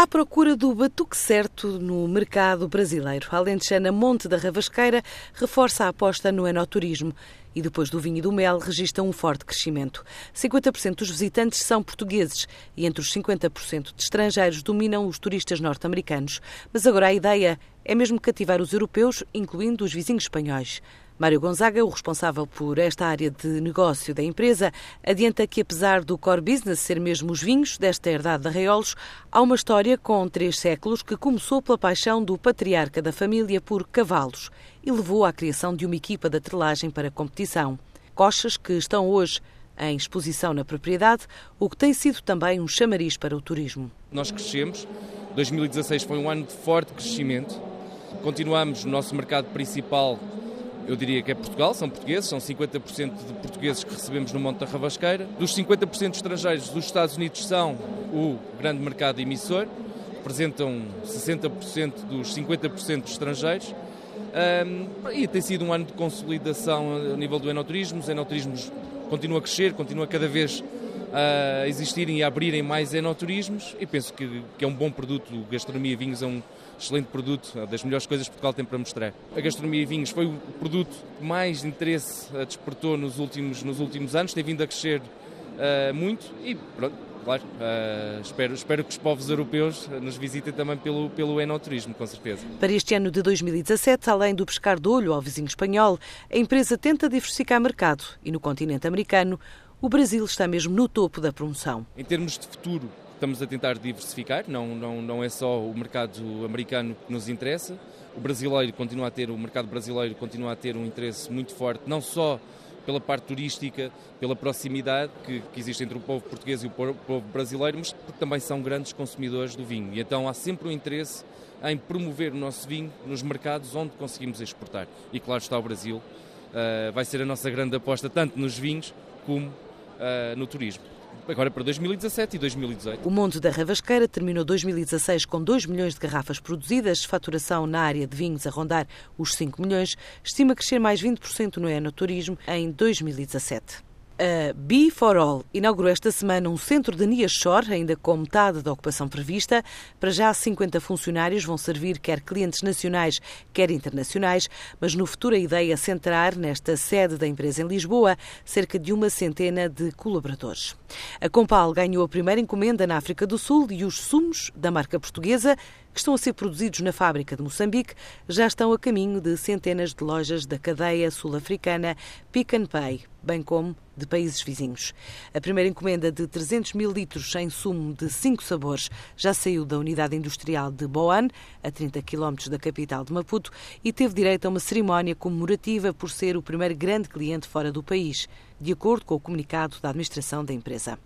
À procura do batuque certo no mercado brasileiro, a Alentejana Monte da Ravasqueira reforça a aposta no enoturismo e depois do vinho e do mel registra um forte crescimento. 50% dos visitantes são portugueses e entre os 50% de estrangeiros dominam os turistas norte-americanos. Mas agora a ideia é mesmo cativar os europeus, incluindo os vizinhos espanhóis. Mário Gonzaga, o responsável por esta área de negócio da empresa, adianta que, apesar do core business ser mesmo os vinhos desta herdade de Arraiolos, há uma história com três séculos que começou pela paixão do patriarca da família por cavalos e levou à criação de uma equipa de atrelagem para competição. Cochas que estão hoje em exposição na propriedade, o que tem sido também um chamariz para o turismo. Nós crescemos, 2016 foi um ano de forte crescimento, continuamos no nosso mercado principal eu diria que é Portugal, são portugueses, são 50% de portugueses que recebemos no Monte da Ravasqueira. Dos 50% estrangeiros, os Estados Unidos são o grande mercado emissor, representam 60% dos 50% de estrangeiros. Um, e tem sido um ano de consolidação a nível do enoturismo. Os enoturismos continuam a crescer, continuam cada vez a existirem e a abrirem mais enoturismos e penso que, que é um bom produto. Gastronomia e vinhos é um excelente produto, é das melhores coisas que Portugal tem para mostrar. A gastronomia e vinhos foi o produto que mais interesse despertou nos últimos, nos últimos anos, tem vindo a crescer uh, muito e pronto, claro, uh, espero, espero que os povos europeus nos visitem também pelo, pelo enoturismo, com certeza. Para este ano de 2017, além do pescar de olho ao vizinho espanhol, a empresa tenta diversificar mercado e no continente americano o Brasil está mesmo no topo da promoção. Em termos de futuro, estamos a tentar diversificar, não, não, não é só o mercado americano que nos interessa. O brasileiro continua a ter, o mercado brasileiro continua a ter um interesse muito forte, não só pela parte turística, pela proximidade que, que, existe entre o povo português e o povo brasileiro, mas porque também são grandes consumidores do vinho. E então há sempre um interesse em promover o nosso vinho nos mercados onde conseguimos exportar. E claro está o Brasil. Uh, vai ser a nossa grande aposta, tanto nos vinhos como uh, no turismo. Agora para 2017 e 2018. O Monte da Ravasqueira terminou 2016 com 2 milhões de garrafas produzidas, faturação na área de vinhos a rondar os 5 milhões, estima crescer mais 20% no enoturismo em 2017. A Be for All inaugurou esta semana um centro de Niachor, ainda com metade da ocupação prevista. Para já, 50 funcionários vão servir quer clientes nacionais, quer internacionais, mas no futuro a ideia é centrar nesta sede da empresa em Lisboa cerca de uma centena de colaboradores. A Compal ganhou a primeira encomenda na África do Sul e os sumos da marca portuguesa que estão a ser produzidos na fábrica de Moçambique já estão a caminho de centenas de lojas da cadeia sul-africana Pick and Pay, bem como de países vizinhos. A primeira encomenda de 300 mil litros em sumo de cinco sabores já saiu da unidade industrial de Boan, a 30 quilómetros da capital de Maputo, e teve direito a uma cerimónia comemorativa por ser o primeiro grande cliente fora do país, de acordo com o comunicado da administração da empresa.